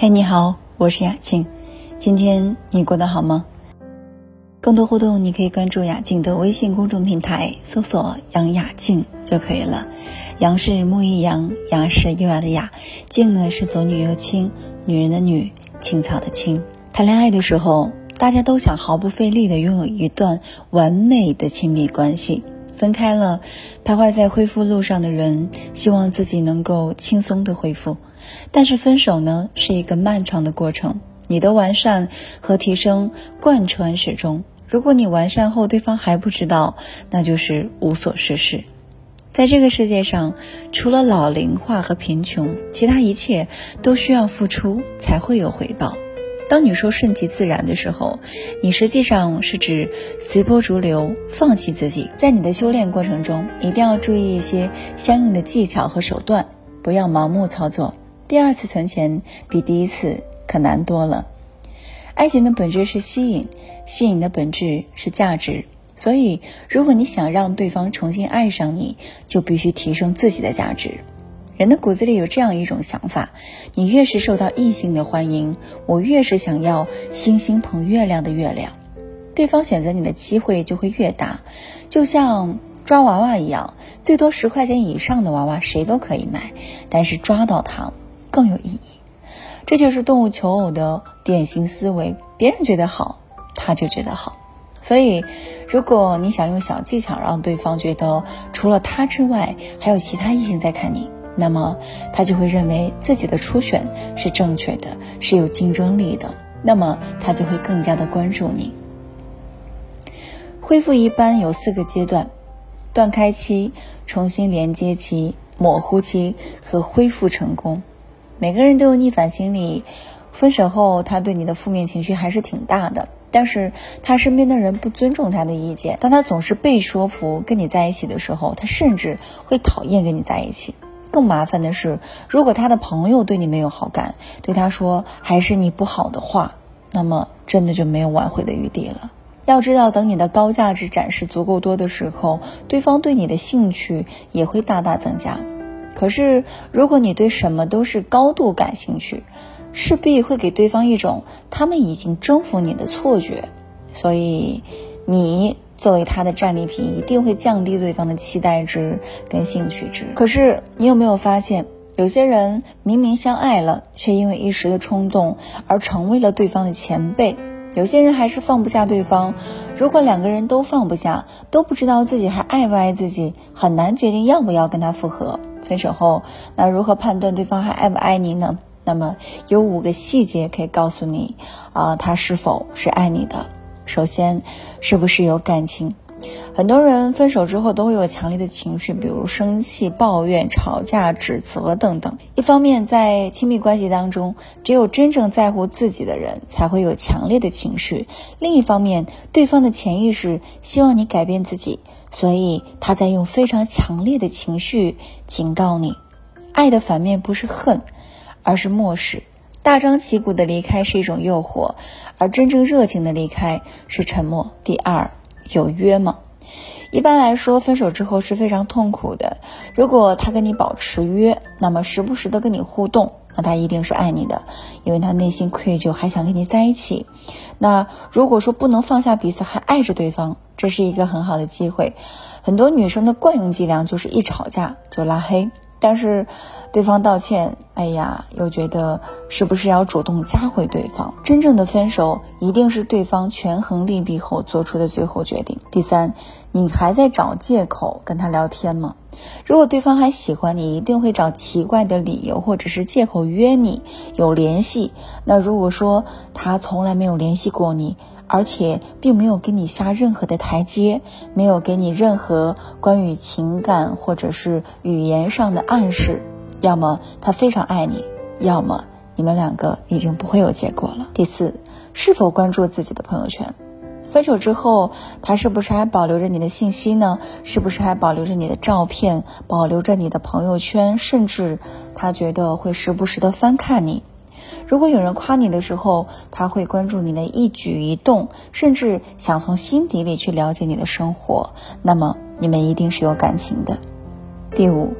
嘿，你好，我是雅静。今天你过得好吗？更多互动，你可以关注雅静的微信公众平台，搜索“杨雅静”就可以了。杨是木易杨，雅是优雅的雅，静呢是左女右青，女人的女，青草的青。谈恋爱的时候，大家都想毫不费力的拥有一段完美的亲密关系。分开了，徘徊在恢复路上的人，希望自己能够轻松的恢复。但是分手呢，是一个漫长的过程，你的完善和提升贯穿始终。如果你完善后，对方还不知道，那就是无所事事。在这个世界上，除了老龄化和贫穷，其他一切都需要付出才会有回报。当你说顺其自然的时候，你实际上是指随波逐流，放弃自己。在你的修炼过程中，一定要注意一些相应的技巧和手段，不要盲目操作。第二次存钱比第一次可难多了。爱情的本质是吸引，吸引的本质是价值。所以，如果你想让对方重新爱上你，就必须提升自己的价值。人的骨子里有这样一种想法：你越是受到异性的欢迎，我越是想要星星捧月亮的月亮，对方选择你的机会就会越大。就像抓娃娃一样，最多十块钱以上的娃娃谁都可以买，但是抓到它更有意义。这就是动物求偶的典型思维：别人觉得好，他就觉得好。所以，如果你想用小技巧让对方觉得除了他之外还有其他异性在看你。那么他就会认为自己的初选是正确的，是有竞争力的。那么他就会更加的关注你。恢复一般有四个阶段：断开期、重新连接期、模糊期和恢复成功。每个人都有逆反心理，分手后他对你的负面情绪还是挺大的。但是他身边的人不尊重他的意见，当他总是被说服跟你在一起的时候，他甚至会讨厌跟你在一起。更麻烦的是，如果他的朋友对你没有好感，对他说还是你不好的话，那么真的就没有挽回的余地了。要知道，等你的高价值展示足够多的时候，对方对你的兴趣也会大大增加。可是，如果你对什么都是高度感兴趣，势必会给对方一种他们已经征服你的错觉。所以，你。作为他的战利品，一定会降低对方的期待值跟兴趣值。可是，你有没有发现，有些人明明相爱了，却因为一时的冲动而成为了对方的前辈？有些人还是放不下对方。如果两个人都放不下，都不知道自己还爱不爱自己，很难决定要不要跟他复合。分手后，那如何判断对方还爱不爱你呢？那么，有五个细节可以告诉你，啊，他是否是爱你的。首先，是不是有感情？很多人分手之后都会有强烈的情绪，比如生气、抱怨、吵架、指责等等。一方面，在亲密关系当中，只有真正在乎自己的人才会有强烈的情绪；另一方面，对方的潜意识希望你改变自己，所以他在用非常强烈的情绪警告你。爱的反面不是恨，而是漠视。大张旗鼓的离开是一种诱惑，而真正热情的离开是沉默。第二，有约吗？一般来说，分手之后是非常痛苦的。如果他跟你保持约，那么时不时的跟你互动，那他一定是爱你的，因为他内心愧疚，还想跟你在一起。那如果说不能放下彼此，还爱着对方，这是一个很好的机会。很多女生的惯用伎俩就是一吵架就拉黑。但是，对方道歉，哎呀，又觉得是不是要主动加回对方？真正的分手一定是对方权衡利弊后做出的最后决定。第三，你还在找借口跟他聊天吗？如果对方还喜欢你，一定会找奇怪的理由或者是借口约你有联系。那如果说他从来没有联系过你，而且并没有给你下任何的台阶，没有给你任何关于情感或者是语言上的暗示，要么他非常爱你，要么你们两个已经不会有结果了。第四，是否关注自己的朋友圈？分手之后，他是不是还保留着你的信息呢？是不是还保留着你的照片，保留着你的朋友圈？甚至他觉得会时不时的翻看你。如果有人夸你的时候，他会关注你的一举一动，甚至想从心底里去了解你的生活，那么你们一定是有感情的。第五，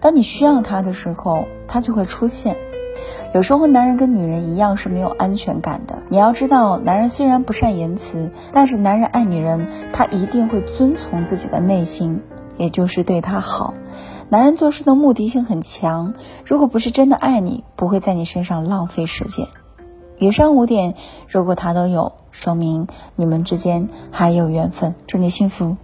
当你需要他的时候，他就会出现。有时候男人跟女人一样是没有安全感的。你要知道，男人虽然不善言辞，但是男人爱女人，他一定会遵从自己的内心，也就是对他好。男人做事的目的性很强，如果不是真的爱你，不会在你身上浪费时间。以上五点，如果他都有，说明你们之间还有缘分。祝你幸福。